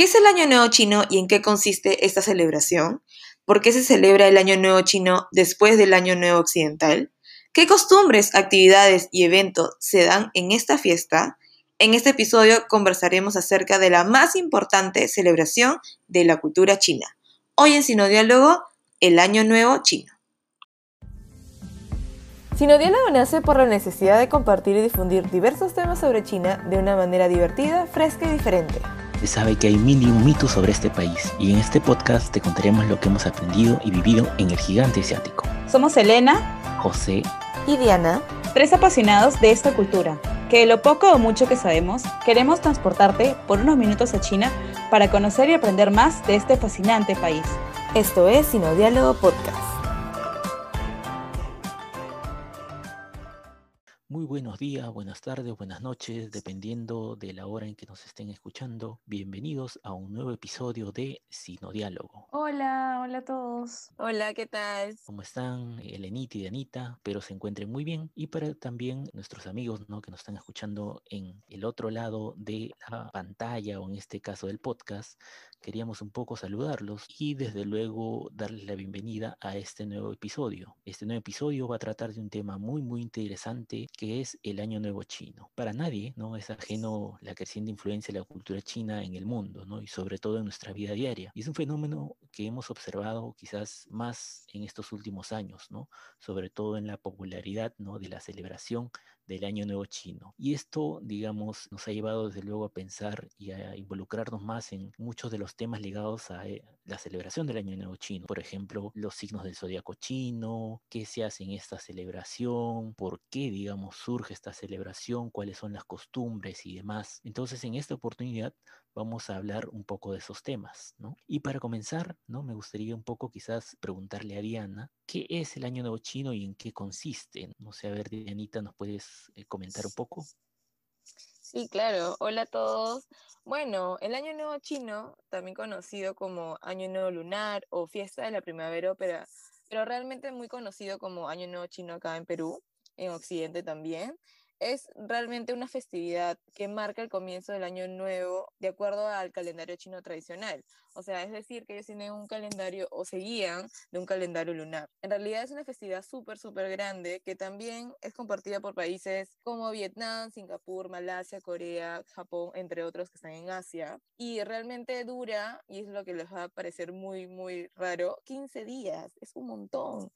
¿Qué es el Año Nuevo Chino y en qué consiste esta celebración? ¿Por qué se celebra el Año Nuevo Chino después del Año Nuevo Occidental? ¿Qué costumbres, actividades y eventos se dan en esta fiesta? En este episodio conversaremos acerca de la más importante celebración de la cultura china. Hoy en Sinodiálogo, el Año Nuevo Chino. Sinodiálogo nace por la necesidad de compartir y difundir diversos temas sobre China de una manera divertida, fresca y diferente. Se sabe que hay mil y un mitos sobre este país y en este podcast te contaremos lo que hemos aprendido y vivido en el gigante asiático. Somos Elena, José y Diana, tres apasionados de esta cultura, que de lo poco o mucho que sabemos, queremos transportarte por unos minutos a China para conocer y aprender más de este fascinante país. Esto es Sinodiálogo Podcast. Muy buenos días, buenas tardes, buenas noches, dependiendo de la hora en que nos estén escuchando. Bienvenidos a un nuevo episodio de Sinodiálogo. Hola, hola a todos. Hola, ¿qué tal? ¿Cómo están? Elenita y Dianita, pero se encuentren muy bien. Y para también nuestros amigos ¿no? que nos están escuchando en el otro lado de la pantalla o en este caso del podcast, queríamos un poco saludarlos y desde luego darles la bienvenida a este nuevo episodio. Este nuevo episodio va a tratar de un tema muy muy interesante que es el Año Nuevo Chino. Para nadie no es ajeno la creciente influencia de la cultura china en el mundo ¿no? y sobre todo en nuestra vida diaria. Y es un fenómeno que hemos observado quizás más en estos últimos años, ¿no? sobre todo en la popularidad ¿no? de la celebración del Año Nuevo Chino. Y esto, digamos, nos ha llevado desde luego a pensar y a involucrarnos más en muchos de los temas ligados a eh, la celebración del Año Nuevo Chino. Por ejemplo, los signos del zodiaco chino, qué se hace en esta celebración, por qué, digamos, surge esta celebración, cuáles son las costumbres y demás. Entonces, en esta oportunidad vamos a hablar un poco de esos temas, ¿no? Y para comenzar, ¿no? Me gustaría un poco quizás preguntarle a Diana, ¿qué es el Año Nuevo Chino y en qué consiste? No sé, a ver, Dianita, ¿nos puedes eh, comentar un poco? Sí, claro. Hola a todos. Bueno, el Año Nuevo Chino, también conocido como Año Nuevo Lunar o Fiesta de la Primavera Ópera, pero realmente muy conocido como Año Nuevo Chino acá en Perú, en Occidente también, es realmente una festividad que marca el comienzo del año nuevo de acuerdo al calendario chino tradicional. O sea, es decir, que ellos tienen un calendario o se guían de un calendario lunar. En realidad es una festividad súper, súper grande que también es compartida por países como Vietnam, Singapur, Malasia, Corea, Japón, entre otros que están en Asia. Y realmente dura, y es lo que les va a parecer muy, muy raro, 15 días. Es un montón.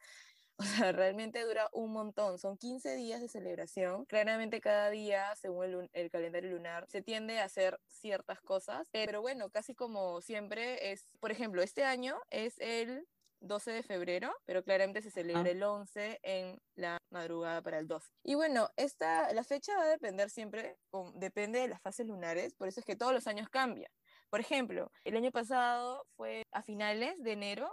O sea, realmente dura un montón. Son 15 días de celebración. Claramente cada día, según el, calendario lunar, se tiende a hacer ciertas cosas. Pero bueno, casi como siempre es, por ejemplo, este año es el 12 de febrero, pero claramente se celebra el 11 en la madrugada para el 12. Y bueno, esta, la fecha va a depender siempre, depende de las fases lunares, por eso es que todos los años cambia. Por ejemplo, el año pasado fue a finales de enero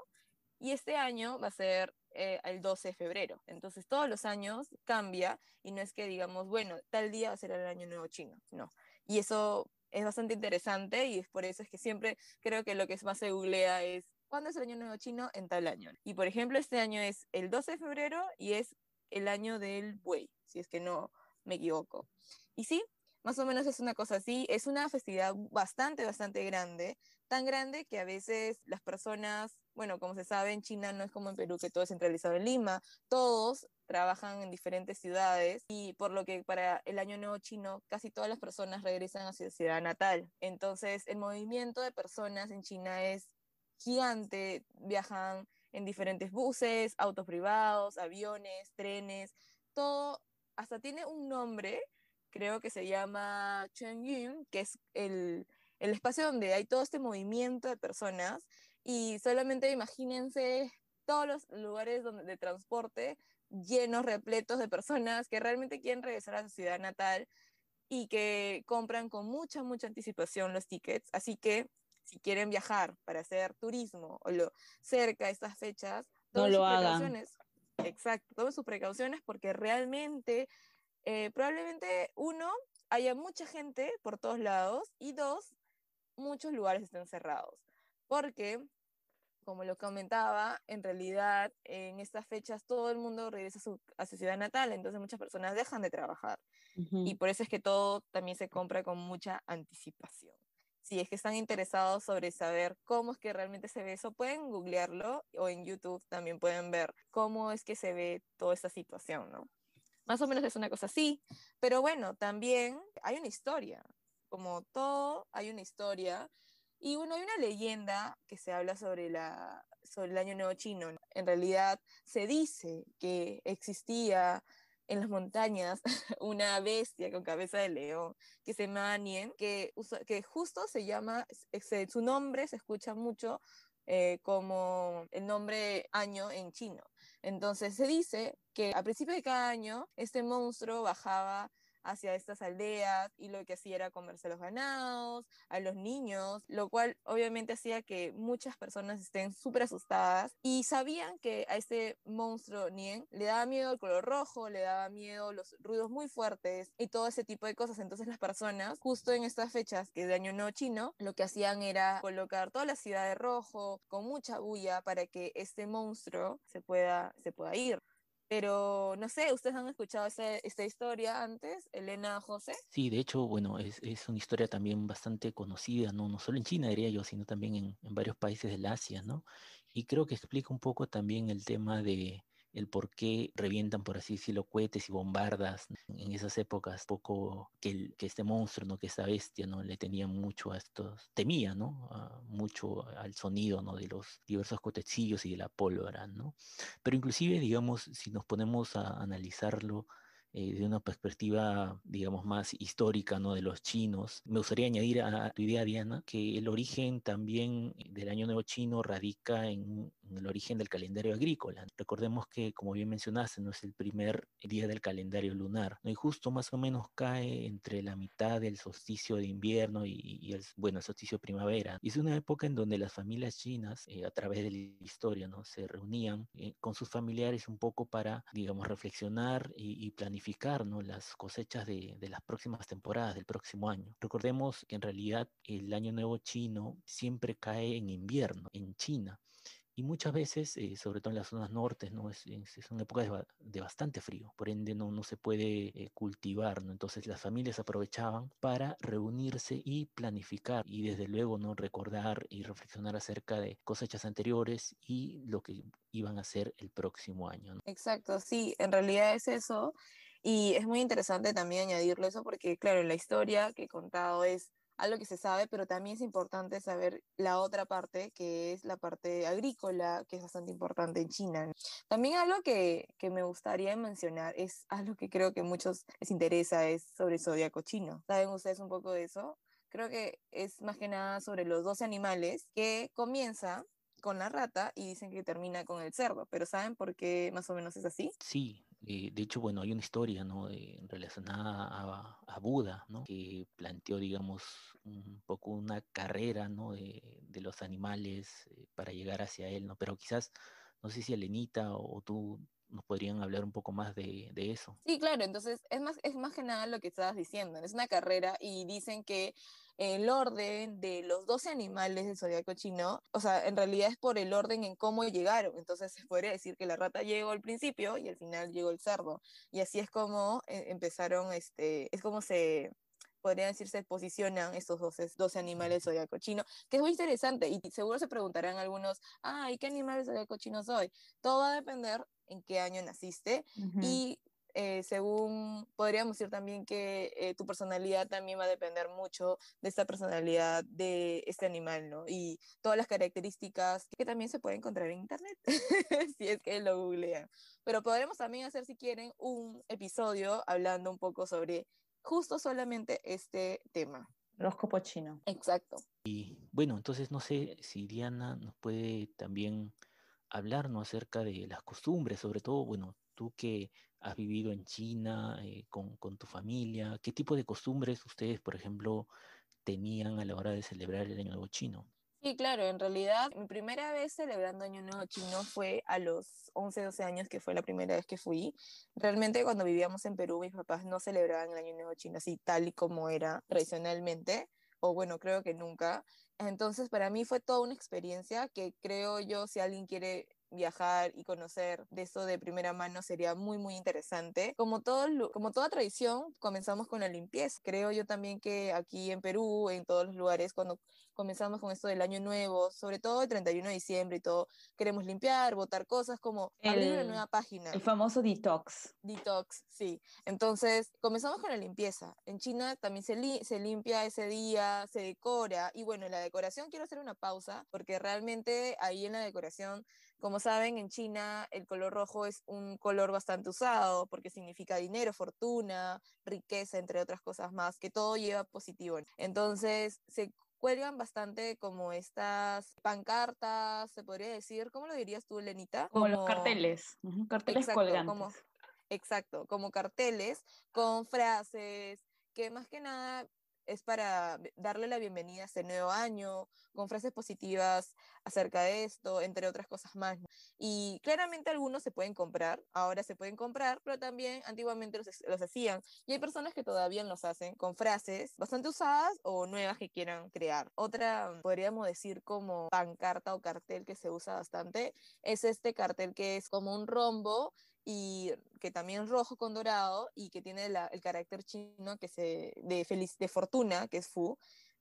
y este año va a ser eh, el 12 de febrero. Entonces todos los años cambia y no es que digamos, bueno, tal día va a ser el año nuevo chino, no. Y eso es bastante interesante y es por eso es que siempre creo que lo que más se googlea es ¿cuándo es el año nuevo chino? En tal año. Y por ejemplo, este año es el 12 de febrero y es el año del buey, si es que no me equivoco. Y sí, más o menos es una cosa así, es una festividad bastante, bastante grande, tan grande que a veces las personas, bueno, como se sabe, en China no es como en Perú, que todo es centralizado en Lima, todos trabajan en diferentes ciudades y por lo que para el año nuevo chino casi todas las personas regresan a su ciudad natal. Entonces el movimiento de personas en China es gigante, viajan en diferentes buses, autos privados, aviones, trenes, todo hasta tiene un nombre, creo que se llama Yun, que es el el espacio donde hay todo este movimiento de personas y solamente imagínense todos los lugares donde, de transporte llenos, repletos de personas que realmente quieren regresar a su ciudad natal y que compran con mucha, mucha anticipación los tickets. Así que si quieren viajar para hacer turismo o lo, cerca de estas fechas, no lo hagan. Exacto, tomen sus precauciones porque realmente, eh, probablemente uno, haya mucha gente por todos lados y dos, muchos lugares están cerrados. Porque, como lo comentaba, en realidad en estas fechas todo el mundo regresa a su, ciudad natal, entonces muchas personas dejan de trabajar. Y por eso es que todo también se compra con mucha anticipación. si es que están interesados sobre saber cómo es que realmente se ve eso, pueden googlearlo o en YouTube también pueden ver cómo es que se ve toda esta situación, ¿no? Más o menos es una cosa así, pero bueno, también hay una historia, como todo hay una historia y bueno, hay una leyenda que se habla sobre, la, sobre el Año Nuevo Chino. En realidad se dice que existía en las montañas una bestia con cabeza de león que se llama Nien, que, que justo se llama, su nombre se escucha mucho eh, como el nombre año en chino. Entonces se dice que a principio de cada año este monstruo bajaba hacia estas aldeas y lo que hacía era comerse los ganados, a los niños, lo cual obviamente hacía que muchas personas estén súper asustadas y sabían que a este monstruo Nien le daba miedo el color rojo, le daba miedo los ruidos muy fuertes y todo ese tipo de cosas. Entonces las personas, justo en estas fechas que es de Año Nuevo Chino, lo que hacían era colocar toda la ciudad de rojo con mucha bulla para que este monstruo se pueda, se pueda ir. Pero no sé, ¿ustedes han escuchado esta historia antes, Elena José? Sí, de hecho, bueno, es, es, una historia también bastante conocida, ¿no? No solo en China, diría yo, sino también en, en varios países del Asia, ¿no? Y creo que explica un poco también el tema de, el por qué revientan, por así decirlo, cohetes y bombardas en esas épocas, poco que, que este monstruo, ¿no? que esta bestia, ¿no? le tenía mucho a estos, temía, ¿no? mucho al sonido, ¿no? de los diversos cotecillos y de la pólvora, ¿no? Pero inclusive, digamos, si nos ponemos a analizarlo eh, de una perspectiva, digamos, más histórica, ¿no? De los chinos. Me gustaría añadir a tu idea, Diana, que el origen también del Año Nuevo Chino radica en, el origen del calendario agrícola. Recordemos que, como bien mencionaste, no es el primer día del calendario lunar, ¿no? y justo más o menos cae entre la mitad del solsticio de invierno y, el, bueno, el solsticio de primavera. Y es una época en donde las familias chinas, eh, a través de la historia, ¿no? Se reunían eh, con sus familiares un poco para, digamos, reflexionar y, y planificar ¿no? las cosechas de, de, las próximas temporadas del próximo año. Recordemos que en realidad el año nuevo chino siempre cae en invierno en China y muchas veces, eh, sobre todo en las zonas nortes, ¿no? Es, es, una época de, de, bastante frío, por ende no, no se puede eh, cultivar, ¿no? Entonces las familias aprovechaban para reunirse y planificar y desde luego no recordar y reflexionar acerca de cosechas anteriores y lo que iban a hacer el próximo año. ¿no? Exacto, sí, en realidad es eso. Y es muy interesante también añadirlo eso porque, claro, la historia que he contado es algo que se sabe, pero también es importante saber la otra parte, que es la parte agrícola, que es bastante importante en China. También algo que, que me gustaría mencionar es algo que creo que muchos les interesa, es sobre el zodiaco chino. ¿Saben ustedes un poco de eso? Creo que es más que nada sobre los 12 animales que comienza con la rata y dicen que termina con el cerdo, pero ¿saben por qué más o menos es así? Sí, eh, de hecho, bueno, hay una historia ¿no? relacionada a, a, Buda, ¿no? que planteó, digamos, un poco una carrera ¿no? de, de los animales eh, para llegar hacia él, ¿no? pero quizás, no sé si Elenita o, o tú nos podrían hablar un poco más de, de, eso. Sí, claro, entonces es más, es más que nada lo que estabas diciendo, es una carrera y dicen que el orden de los 12 animales del zodiaco chino, o sea, en realidad es por el orden en cómo llegaron, entonces se podría decir que la rata llegó al principio y al final llegó el cerdo, y así es como eh, empezaron, este, es como se, podrían decir, se posicionan estos 12, 12 animales zodiaco chino, que es muy interesante y seguro se preguntarán algunos, ah, ¿y qué animales zodiaco chino soy? Todo va a depender en qué año naciste uh -huh. y eh, según podríamos decir también que eh, tu personalidad también va a depender mucho de esta personalidad de este animal, ¿no? Y todas las características que también se pueden encontrar en internet, si es que lo googlean. Pero podremos también hacer, si quieren, un episodio hablando un poco sobre justo solamente este tema. Horóscopo chino. Exacto. Y bueno, entonces no sé si Diana nos puede también hablarnos acerca de las costumbres, sobre todo, bueno, tú que has vivido en China eh, con, con, tu familia, ¿qué tipo de costumbres ustedes, por ejemplo, tenían a la hora de celebrar el Año Nuevo Chino? Sí, claro, en realidad mi primera vez celebrando Año Nuevo Chino fue a los 11, 12 años, que fue la primera vez que fui. Realmente cuando vivíamos en Perú, mis papás no celebraban el Año Nuevo Chino así tal y como era tradicionalmente, o bueno, creo que nunca. Entonces, para mí fue toda una experiencia que creo yo, si alguien quiere viajar y conocer de eso de primera mano sería muy, muy interesante. Como, todo, como toda tradición, comenzamos con la limpieza. Creo yo también que aquí en Perú, en todos los lugares, cuando comenzamos con esto del año nuevo, sobre todo el 31 de diciembre y todo, queremos limpiar, botar cosas como abrir una nueva página. El famoso detox. Detox, sí. Entonces, comenzamos con la limpieza. En China también se, se limpia ese día, se decora. Y bueno, en la decoración quiero hacer una pausa, porque realmente ahí en la decoración, como saben, en China el color rojo es un color bastante usado, porque significa dinero, fortuna, riqueza, entre otras cosas más, que todo lleva positivo. Entonces, se cuelgan bastante como estas pancartas, se podría decir, ¿cómo lo dirías tú, Lenita? Como, los carteles, carteles colgantes. Como, exacto, como carteles con frases que más que nada es para darle la bienvenida a este nuevo año, con frases positivas acerca de esto, entre otras cosas más. Y claramente algunos se pueden comprar, ahora se pueden comprar, pero también antiguamente los, los hacían. Y hay personas que todavía los hacen con frases bastante usadas o nuevas que quieran crear. Otra, podríamos decir como pancarta o cartel que se usa bastante, es este cartel que es como un rombo y que también rojo con dorado y que tiene el carácter chino que se, de, feliz, de fortuna, que es Fu.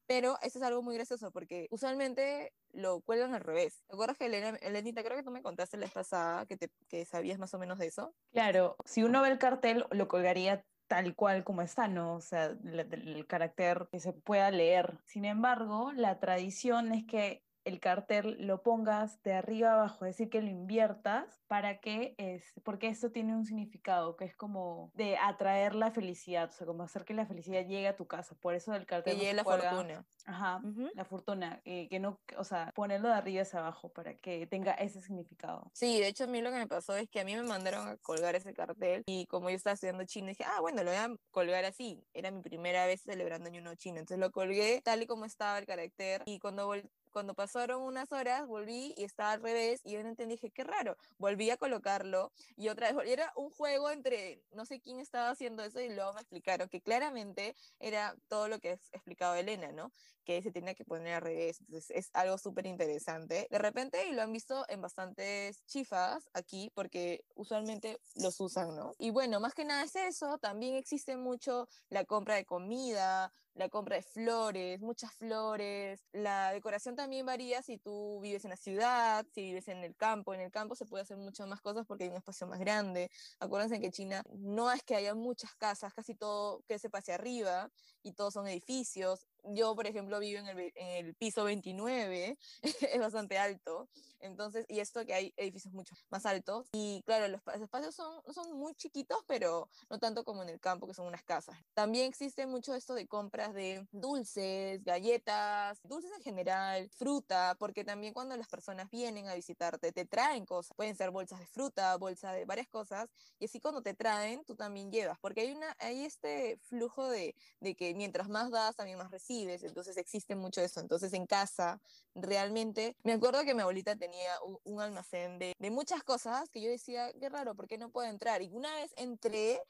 Pero eso es algo muy gracioso porque usualmente lo cuelgan al revés. ¿Te acuerdas que Elena, Elenita, creo que tú me contaste la vez pasada que, te, que sabías más o menos de eso? Claro, si uno ve el cartel, lo colgaría tal cual como está, ¿no? O sea, el carácter que se pueda leer. Sin embargo, la tradición es que el cartel lo pongas de arriba abajo, es decir, que lo inviertas para que es, porque esto tiene un significado que es como de atraer la felicidad, o sea, como hacer que la felicidad llegue a tu casa, por eso del cartel. Que llegue la fortuna. Ajá, la fortuna, eh, que no, o sea, ponerlo de arriba hacia abajo para que tenga ese significado. Sí, de hecho a mí lo que me pasó es que a mí me mandaron a colgar ese cartel y como yo estaba estudiando chino, dije, ah, bueno, lo voy a colgar así. Era mi primera vez celebrando Año Nuevo Chino, entonces lo colgué tal y como estaba el carácter y cuando cuando pasaron unas horas, volví y estaba al revés y yo no entendí, dije, qué raro. Volví a colocarlo y otra vez, era un juego entre, no sé quién estaba haciendo eso y luego me explicaron que claramente era todo lo que explicado Elena, ¿no? Que se tenía que poner al revés. Entonces es algo súper interesante. De repente, y lo han visto en bastantes chifas aquí, porque usualmente los usan, ¿no? Y bueno, más que nada es eso. También existe mucho la compra de comida, la compra de flores, muchas flores. La decoración también varía si tú vives en la ciudad, si vives en el campo. En el campo se puede hacer muchas más cosas porque hay un espacio más grande. Acuérdense que China no es que haya muchas casas, casi todo se pase arriba y todos son edificios. Yo, por ejemplo, vivo en el, en el piso 29, es bastante alto, entonces, y esto que hay edificios mucho más altos, y claro, los, espacios son, son muy chiquitos, pero no tanto como en el campo, que son unas casas. También existe mucho esto de compras de dulces, galletas, dulces en general, fruta, porque también cuando las personas vienen a visitarte, te traen cosas, pueden ser bolsas de fruta, bolsas de varias cosas, y así cuando te traen, tú también llevas, porque hay, una, hay este flujo de, de que mientras más das, también más recibes entonces existe mucho eso. Entonces en casa, realmente, me acuerdo que mi abuelita tenía un, almacén de, de, muchas cosas que yo decía, qué raro, ¿por qué no puedo entrar? Y una vez entré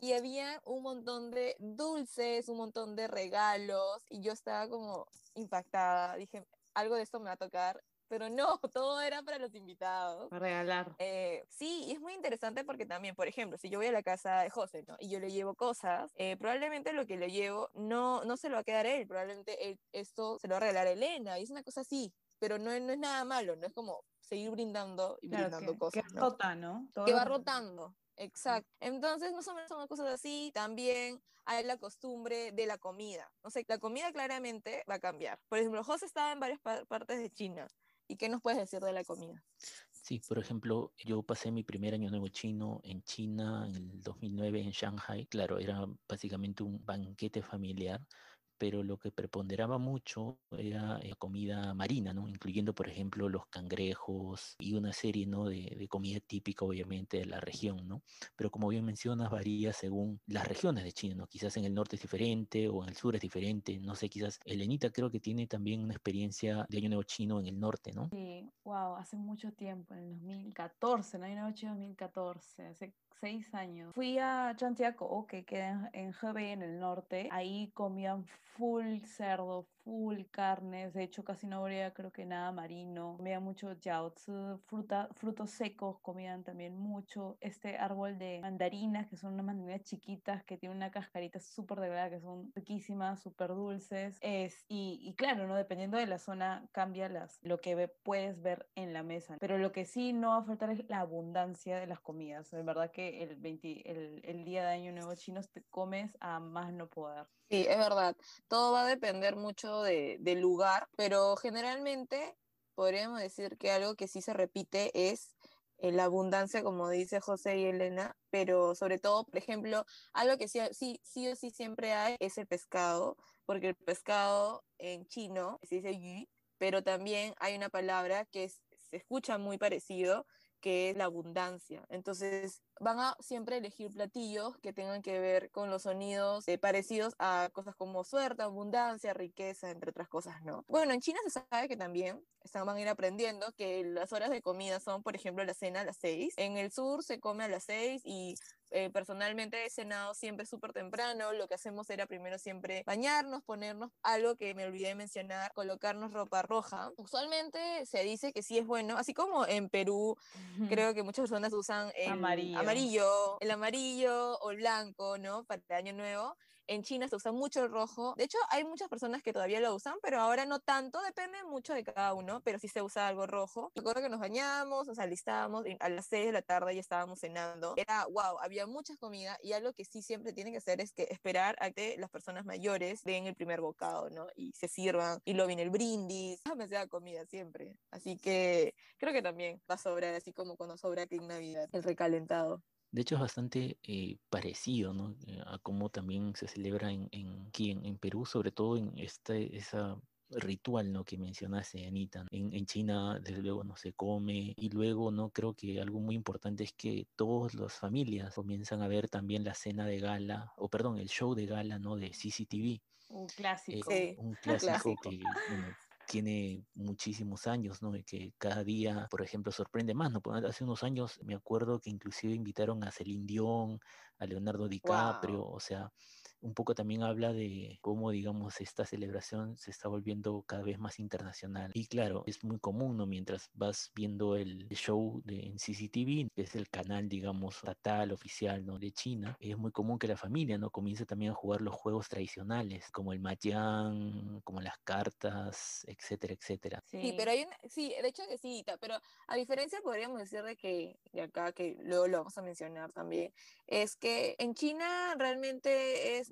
y había un montón de dulces, un montón de regalos, y yo estaba como impactada, dije, algo de esto me va a tocar pero no, todo era para los invitados. Para regalar. Eh, sí, y es muy interesante porque también, por ejemplo, si yo voy a la casa de José, ¿no? Y yo le llevo cosas, eh, probablemente lo que le llevo no, no se lo va a quedar él, probablemente esto se lo va a regalar a Elena, y es una cosa así, pero no, no es nada malo, no es como seguir brindando y brindando cosas. Que rota, ¿no? que va rotando. Exacto. Entonces, más o menos son cosas así. También hay la costumbre de la comida. No sé, la comida claramente va a cambiar. Por ejemplo, José estaba en varias partes de China ¿Y qué nos puedes decir de la comida? Sí, por ejemplo, yo pasé mi primer año nuevo chino en China en el 2009 en Shanghai. Claro, era básicamente un banquete familiar pero lo que preponderaba mucho era la comida marina, ¿no? Incluyendo, por ejemplo, los cangrejos y una serie, ¿no? De, de, comida típica, obviamente, de la región, ¿no? Pero como bien mencionas, varía según las regiones de China, ¿no? Quizás en el norte es diferente o en el sur es diferente, no sé, quizás Elenita creo que tiene también una experiencia de Año Nuevo Chino en el norte, ¿no? Sí, wow, hace mucho tiempo, en el 2014, ¿no? Año Nuevo Chino 2014, hace seis años. Fui a Chantiaco, que queda en Hebei, en el norte. Ahí comían full cerdo, full carnes. De hecho, casi no habría, creo que nada marino. Comían mucho jiaozi, fruta, frutos secos, comían también mucho. Este árbol de mandarinas, que son unas mandarinas chiquitas que tienen una cascarita súper delgada, que son riquísimas, súper dulces. Es, y, y, claro, ¿no? Dependiendo de la zona, cambia las, lo que puedes ver en la mesa. Pero lo que sí no va a faltar es la abundancia de las comidas. De verdad que el, 20, el, el día de Año Nuevo chino te comes a más no poder. Sí, es verdad. Todo va a depender mucho de, del lugar, pero generalmente podríamos decir que algo que sí se repite es eh, la abundancia, como dice José y Elena, pero sobre todo, por ejemplo, algo que sí, sí, sí o sí siempre hay es el pescado, porque el pescado en chino se dice yu, pero también hay una palabra que se escucha muy parecido, que es la abundancia. Entonces, van a siempre elegir platillos que tengan que ver con los sonidos eh, parecidos a cosas como suerte, abundancia, riqueza, entre otras cosas, ¿no? Bueno, en China se sabe que también están, van a ir aprendiendo que las horas de comida son, por ejemplo, la cena a las 6. En el sur se come a las 6 y eh, personalmente he cenado siempre súper temprano. Lo que hacemos era primero siempre bañarnos, ponernos algo que me olvidé de mencionar, colocarnos ropa roja. Usualmente se dice que sí es bueno, así como en Perú, creo que muchas personas usan el amarillo. amarillo, el amarillo o el blanco, ¿no? Para el año nuevo. En China se usa mucho el rojo. De hecho, hay muchas personas que todavía lo usan, pero ahora no tanto, depende mucho de cada uno, pero sí se usa algo rojo. Recuerdo que nos bañamos, nos alistábamos, a las 6 de la tarde ya estábamos cenando. Era, wow, había mucha comida y algo que sí siempre tienen que hacer es que esperar a que las personas mayores den el primer bocado, ¿no? Y se sirvan, y luego viene el brindis, sea comida siempre. Así que creo que también va a sobrar, así como cuando sobra aquí en Navidad, el recalentado. De hecho, es bastante eh, parecido ¿no? Eh, a cómo también se celebra en, en, aquí en, Perú, sobre todo en este esa ritual ¿no? que mencionaste, Anita. En, en, China, desde luego, no se come. Y luego, ¿no? Creo que algo muy importante es que todas las familias comienzan a ver también la cena de gala, o perdón, el show de gala, ¿no? De CCTV. Un clásico. Eh, un clásico, que tiene muchísimos años, ¿no? Y que cada día, por ejemplo, sorprende más, ¿no? Hace unos años me acuerdo que inclusive invitaron a Celine Dion, a Leonardo DiCaprio, o sea, un poco también habla de cómo, digamos, esta celebración se está volviendo cada vez más internacional. Y claro, es muy común, ¿no? Mientras vas viendo el show de, en CCTV, que es el canal, digamos, estatal, oficial, ¿no? De China, es muy común que la familia, ¿no? Comience también a jugar los juegos tradicionales, como el mahjong, como las cartas, etcétera, etcétera. Sí, pero hay un, sí, de hecho que sí, pero a diferencia podríamos decir de que, de acá, que luego lo vamos a mencionar también, es que en China realmente es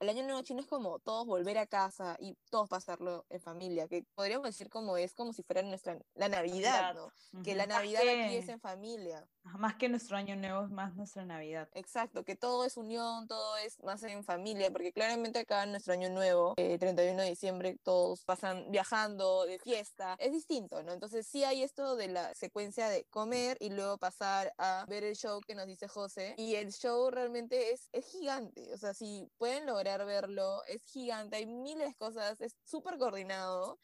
el año nuevo chino es como todos volver a casa y todos pasarlo en familia, que podríamos decir como es como si fuera nuestra la Navidad, ¿no? Que la Navidad aquí es en familia. Más que nuestro año nuevo es más nuestra Navidad. Exacto, que todo es unión, todo es más en familia, porque claramente acá en nuestro año nuevo, eh, 31 de diciembre, todos pasan viajando de fiesta, es distinto, ¿no? Entonces sí hay esto de la secuencia de comer y luego pasar a ver el show que nos dice José, y el show realmente es, es gigante, o sea, si pueden lograr verlo, es gigante, hay miles de cosas, es súper coordinado,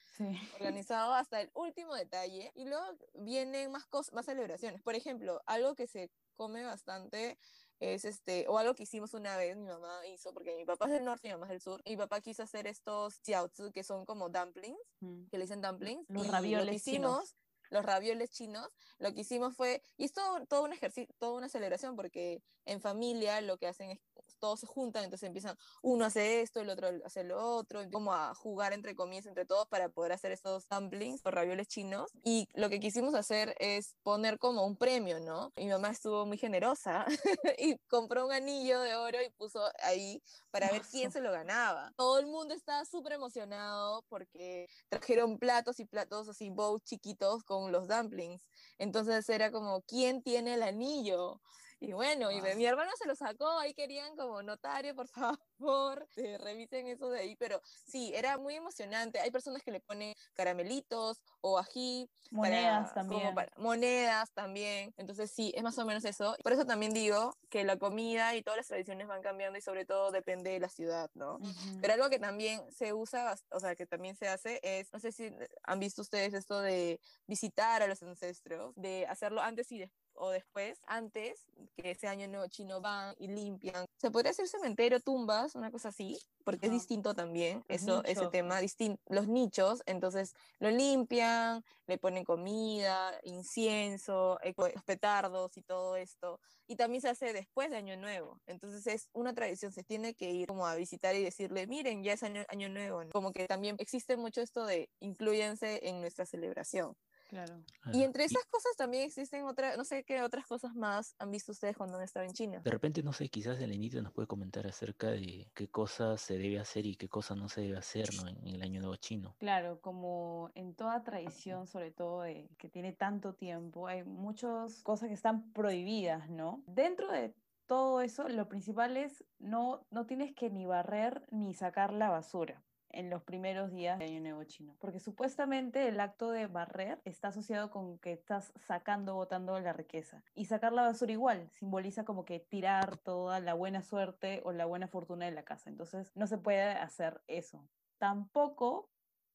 organizado hasta el último detalle, y luego vienen más cosas, más celebraciones. Por ejemplo, algo que se come bastante es este, o algo que hicimos una vez, mi mamá hizo, porque mi papá es del norte y mi mamá es del sur, y mi papá quiso hacer estos jiaozi, que son como dumplings, mm. que le dicen dumplings, los ravioles hicimos, los ravioles chinos, lo que hicimos fue, y es todo, todo un ejercicio, toda una celebración, porque en familia lo que hacen es todos se juntan, entonces empiezan, uno hace esto, el otro hace lo otro, como a jugar entre comillas entre todos para poder hacer estos dumplings o ravioles chinos. Y lo que quisimos hacer es poner como un premio, ¿no? Mi mamá estuvo muy generosa y compró un anillo de oro y puso ahí para ver quién se lo ganaba. Todo el mundo estaba súper emocionado porque trajeron platos y platos así, bowls chiquitos con los dumplings. Entonces era como, ¿quién tiene el anillo? Y bueno, y mi hermano se lo sacó, ahí querían como notario, por favor, eh, revisen eso de ahí, pero sí, era muy emocionante. Hay personas que le ponen caramelitos o ají. Monedas también. monedas también. Entonces sí, es más o menos eso. Por eso también digo que la comida y todas las tradiciones van cambiando y sobre todo depende de la ciudad, ¿no? Pero algo que también se usa, o sea, que también se hace es, no sé si han visto ustedes esto de visitar a los ancestros, de hacerlo antes y después o después, antes que ese año nuevo chino van y limpian. Se podría hacer cementerio, tumbas, una cosa así, porque es distinto también eso, ese tema, los nichos, entonces lo limpian, le ponen comida, incienso, los petardos y todo esto, y también se hace después de Año Nuevo, entonces es una tradición, se tiene que ir como a visitar y decirle, miren, ya es Año, año Nuevo, como que también existe mucho esto de incluyense en nuestra celebración. Claro. Y entre esas cosas también existen otras, no sé qué otras cosas más han visto ustedes cuando han estado en China. De repente, no sé, quizás el inicio nos puede comentar acerca de qué cosas se debe hacer y qué cosas no se debe hacer en, el Año Nuevo Chino. Claro, como en toda tradición, sobre todo de, que tiene tanto tiempo, hay muchas cosas que están prohibidas, ¿no? Dentro de todo eso, lo principal es no, no tienes que ni barrer ni sacar la basura en los primeros días de Año Nuevo Chino. Porque supuestamente el acto de barrer está asociado con que estás sacando, botando la riqueza. Y sacar la basura igual, simboliza como que tirar toda la buena suerte o la buena fortuna de la casa. Entonces no se puede hacer eso. Tampoco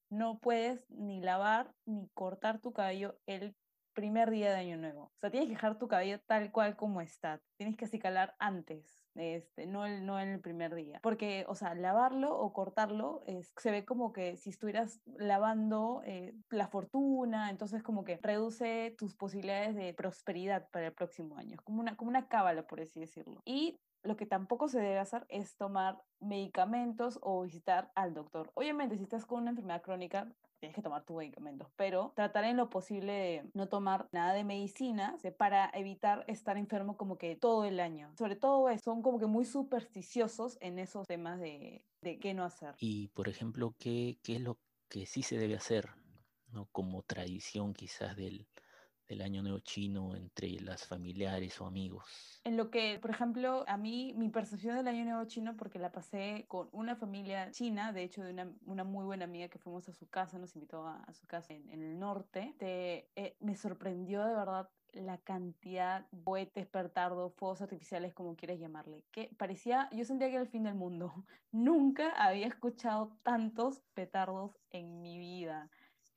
no puedes ni lavar ni cortar tu cabello el primer día de Año Nuevo. O sea, tienes que dejar tu cabello tal cual como está. Tienes que acicalar antes este, no, el, no en el primer día. Porque, o sea, lavarlo o cortarlo se ve como que si estuvieras lavando eh, la fortuna, entonces como que reduce tus posibilidades de prosperidad para el próximo año. Como una, como una cábala, por así decirlo. Y lo que tampoco se debe hacer es tomar medicamentos o visitar al doctor. Obviamente, si estás con una enfermedad crónica, tienes que tomar tus medicamentos, pero tratar en lo posible de no tomar nada de medicina para evitar estar enfermo como que todo el año. Sobre todo son como que muy supersticiosos en esos temas de, de qué no hacer. Y, por ejemplo, ¿qué, qué es lo que sí se debe hacer? ¿no? Como tradición quizás del, del año nuevo chino entre las familiares o amigos? En lo que, por ejemplo, a mí, mi percepción del año nuevo chino, porque la pasé con una familia china, de hecho, de una, una muy buena amiga que fuimos a su casa, nos invitó a, su casa en, el norte, te, eh, me sorprendió de verdad la cantidad de cohetes, pertardos, fuegos artificiales, como quieras llamarle, que parecía, yo sentía que era el fin del mundo. Nunca había escuchado tantos petardos en mi vida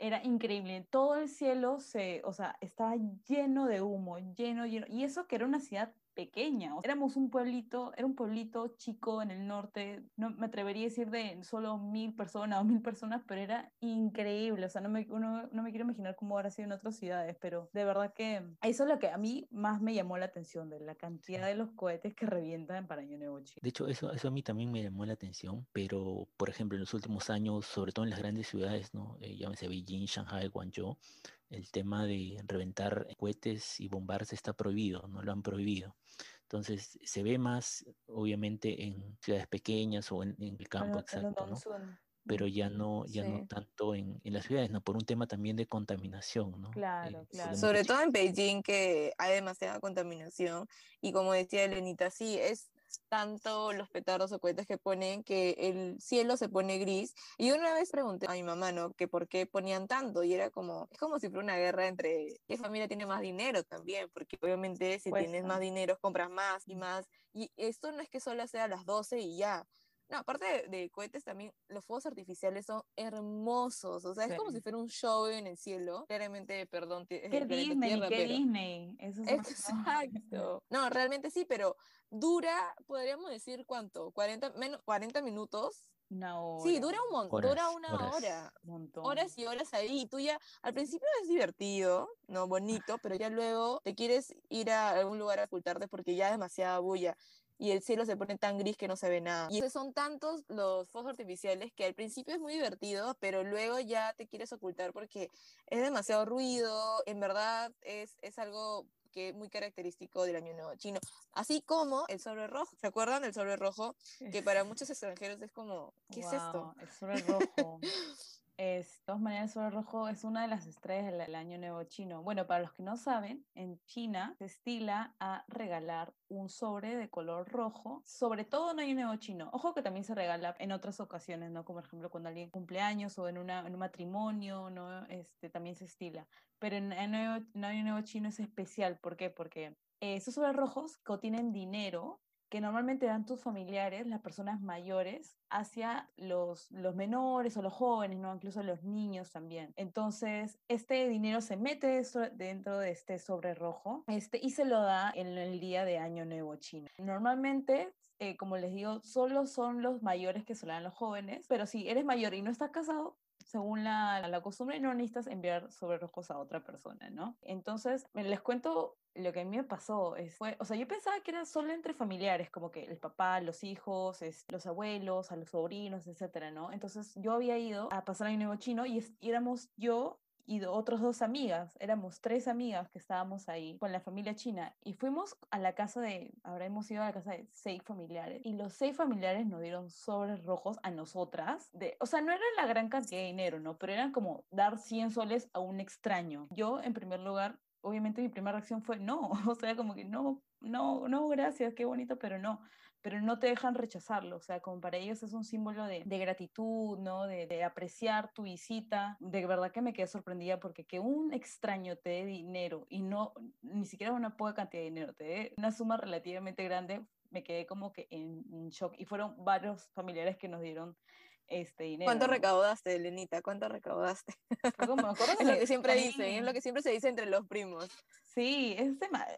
era increíble. Todo el cielo se, o sea, estaba lleno de humo, lleno, lleno. Y eso que era una ciudad pequeña. éramos un pueblito, era un pueblito chico en el norte, no me atrevería a decir de solo mil personas o mil personas, pero era increíble. O sea, no me, uno, no me quiero imaginar cómo habrá sido en otras ciudades, pero de verdad que eso es lo que a mí más me llamó la atención, de la cantidad de los cohetes que revientan para Año Nuevo De hecho, eso, eso a mí también me llamó la atención, pero por ejemplo, en los últimos años, sobre todo en las grandes ciudades, ¿no? Eh, llámese Beijing, Shanghai, Guangzhou, el tema de reventar cohetes y bombarse está prohibido, no lo han prohibido. Entonces se ve más, obviamente, en ciudades pequeñas o en, el campo, exacto, ¿no? Pero ya no, ya no tanto en, en, las ciudades, ¿no? Por un tema también de contaminación, ¿no? Claro, eh, claro. Sobre todo en Beijing, que hay demasiada contaminación. Y como decía Elenita, sí, es tanto los petardos o cohetes que ponen que el cielo se pone gris. Y una vez pregunté a mi mamá, ¿no? Que por qué ponían tanto. Y era como, es como si fuera una guerra entre qué familia tiene más dinero también, porque obviamente si tienes más dinero compras más y más. Y esto no es que solo sea a las 12 y ya. No, aparte de, cohetes también, los fuegos artificiales son hermosos, o sea, es como si fuera un show en el cielo. Claramente, perdón, ¿Qué Disney? ¿Qué Disney? Eso es Exacto. No, realmente sí, pero dura, podríamos decir, ¿cuánto? 40, menos, 40 minutos. Una hora. Sí, dura un montón, dura una hora. Horas y horas ahí. Y tú ya, al principio es divertido, ¿no? Bonito, pero ya luego te quieres ir a algún lugar a ocultarte porque ya es demasiada bulla y el cielo se pone tan gris que no se ve nada. Y son tantos los fuegos artificiales que al principio es muy divertido, pero luego ya te quieres ocultar porque es demasiado ruido, en verdad es, es algo que es muy característico del Año Nuevo chino. Así como el sobre rojo. ¿Se acuerdan del sobre rojo? Que para muchos extranjeros es como, ¿qué es esto? El sobre rojo. Es, de todas maneras, el sol rojo es una de las estrellas del, año nuevo chino. Bueno, para los que no saben, en China se estila a regalar un sobre de color rojo, sobre todo en año nuevo chino. Ojo que también se regala en otras ocasiones, ¿no? Como por ejemplo cuando alguien cumple años o en, una, en un matrimonio, ¿no? Este, también se estila. Pero en, en, año nuevo chino es especial. ¿Por qué? Porque eh, esos sobres rojos contienen dinero que normalmente dan tus familiares, las personas mayores, hacia los, los menores o los jóvenes, ¿no? Incluso los niños también. Entonces, este dinero se mete dentro de este sobre rojo este, y se lo da en el día de Año Nuevo Chino. Normalmente eh, como les digo, solo son los mayores que se lo dan los jóvenes, pero si eres mayor y no estás casado, según la, la, costumbre, no necesitas enviar sobre rojos a otra persona, ¿no? Entonces, les cuento lo que a mí me pasó. Es, fue, o sea, yo pensaba que era solo entre familiares, como que el papá, los hijos, es, los abuelos, a los sobrinos, etcétera, ¿no? Entonces, yo había ido a pasar año nuevo chino y, y éramos yo y otros dos amigas, éramos tres amigas que estábamos ahí con la familia china y fuimos a la casa de, habremos ido a la casa de seis familiares y los seis familiares nos dieron sobres rojos a nosotras, de, o sea, no era la gran cantidad de dinero, ¿no? Pero eran como dar 100 soles a un extraño. Yo, en primer lugar, obviamente mi primera reacción fue no, o sea, como que no, no, no, gracias, qué bonito, pero no pero no te dejan rechazarlo, o sea, como para ellos es un símbolo de, gratitud, ¿no? De, apreciar tu visita. De verdad que me quedé sorprendida porque que un extraño te dé dinero y no, ni siquiera una poca cantidad de dinero, te dé una suma relativamente grande, me quedé como que en, en shock. Y fueron varios familiares que nos dieron este dinero. ¿Cuánto recaudaste, Lenita? ¿Cuánto recaudaste? es lo que siempre dicen, es lo que siempre se dice entre los primos. Sí, es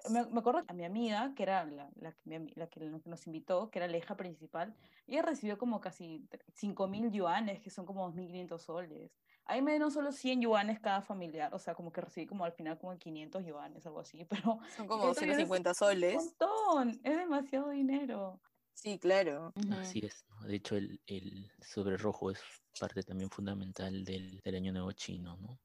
me, me, acuerdo a mi amiga, que era la, la, la, que nos invitó, que era la hija principal, ella recibió como casi 5 mil yuanes, que son como 2.500 soles. Hay menos solo 100 yuanes cada familiar, o sea, como que recibí como al final como 500 yuanes, algo así, pero... Son como 150 soles. Un montón, es demasiado dinero. Sí, claro. Así es. De hecho, el, el sobre rojo es parte también fundamental del, del Año Nuevo Chino, ¿no?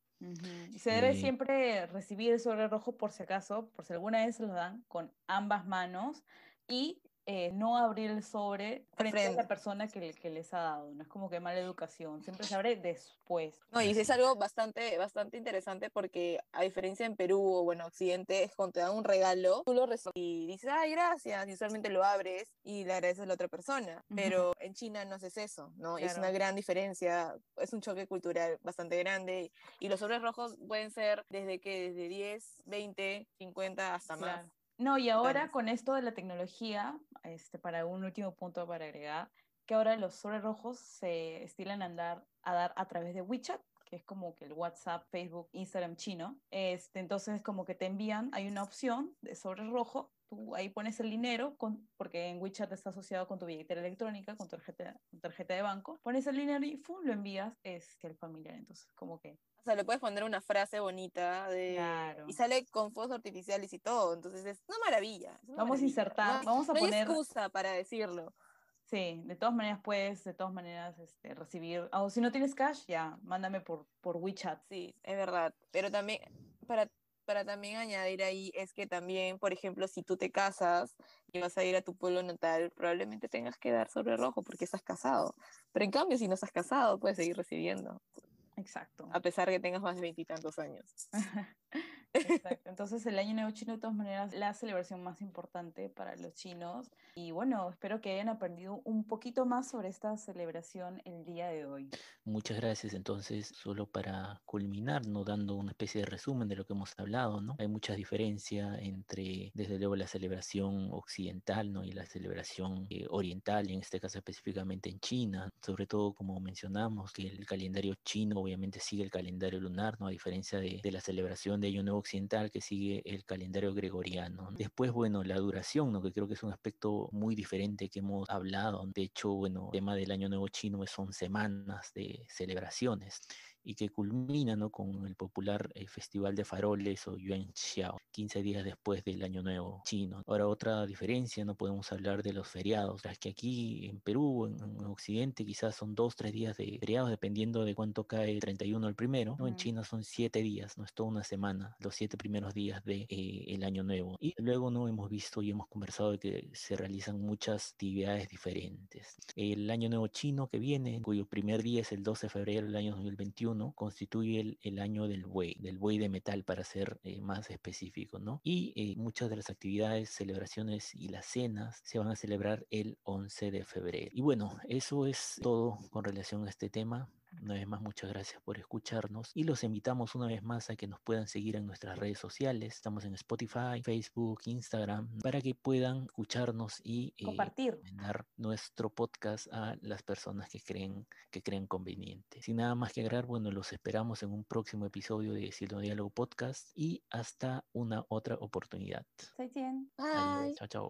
Se debe siempre recibir el sobre rojo por si acaso, por si alguna vez se lo dan, con ambas manos y eh, no abrir el sobre frente a la persona que, que, les ha dado. No es como que mala educación, siempre se abre después. No, y es algo bastante, bastante interesante porque a diferencia en Perú o bueno, Occidente, es cuando te dan un regalo, tú lo recibes y dices, ay, gracias, y usualmente lo abres y le agradeces a la otra persona. Pero en China no haces eso, ¿no? Es una gran diferencia, es un choque cultural bastante grande y los sobres rojos pueden ser desde que desde 10, 20, 50 hasta más. No, y ahora con esto de la tecnología, este, para un último punto para agregar, que ahora los sobres rojos se estilan a, andar, a dar a través de WeChat, que es como que el WhatsApp, Facebook, Instagram chino. Este, entonces, como que te envían, hay una opción de sobre rojo, tú ahí pones el dinero, con, porque en WeChat está asociado con tu billetera electrónica, con tu tarjeta, tarjeta de banco, pones el dinero y ¡fum! lo envías es el familiar. Entonces, como que o sea, le puedes poner una frase bonita de... y sale con fuegos artificiales y todo. Entonces es una maravilla. vamos a insertar, vamos a no poner... Hay excusa para decirlo. Sí, de todas maneras puedes, de todas maneras, este, recibir... O si no tienes cash, ya, mándame por, por WeChat. Sí, es verdad. Pero también, para, para también añadir ahí, es que también, por ejemplo, si tú te casas y vas a ir a tu pueblo natal, probablemente tengas que dar sobre rojo porque estás casado. Pero en cambio, si no estás casado, puedes seguir recibiendo. Exacto. A pesar que tengas más de veintitantos años. Exacto. Entonces el Año Nuevo Chino de todas maneras la celebración más importante para los chinos. Y bueno, espero que hayan aprendido un poquito más sobre esta celebración el día de hoy. Muchas gracias. Entonces, solo para culminar, no dando una especie de resumen de lo que hemos hablado, ¿no? Hay mucha diferencia entre, desde luego, la celebración occidental, ¿no? Y la celebración eh, oriental, y en este caso específicamente en China. Sobre todo, como mencionamos, que el calendario chino obviamente sigue el calendario lunar, ¿no? A diferencia de, de la celebración de Año Nuevo occidental que sigue el calendario gregoriano. Después, bueno, la duración, ¿no? que creo que es un aspecto muy diferente que hemos hablado. De hecho, bueno, el tema del Año Nuevo Chino son semanas de celebraciones y que culmina ¿no? con el popular eh, Festival de Faroles o Yuan Xiao, 15 días después del Año Nuevo chino. Ahora otra diferencia, no podemos hablar de los feriados, las que aquí en Perú, en, Occidente, quizás son dos, tres días de feriados, dependiendo de cuánto cae el 31 al primero, ¿no? En China son siete días, no es toda una semana, los siete primeros días del de, eh, Año Nuevo. Y luego no hemos visto y hemos conversado de que se realizan muchas actividades diferentes. El Año Nuevo chino que viene, cuyo primer día es el 12 de febrero del año 2021, constituye el, año del buey, del buey de metal para ser eh, más específico, ¿no? Y eh, muchas de las actividades, celebraciones y las cenas se van a celebrar el 11 de febrero. Y bueno, eso es todo con relación a este tema. Una vez más, muchas gracias por escucharnos y los invitamos una vez más a que nos puedan seguir en nuestras redes sociales. Estamos en Spotify, Facebook, Instagram, para que puedan escucharnos y eh, compartir dar nuestro podcast a las personas que creen que creen conveniente. Sin nada más que agregar, bueno, los esperamos en un próximo episodio de Silo Diálogo Podcast y hasta una otra oportunidad. Bye. Chao, chao.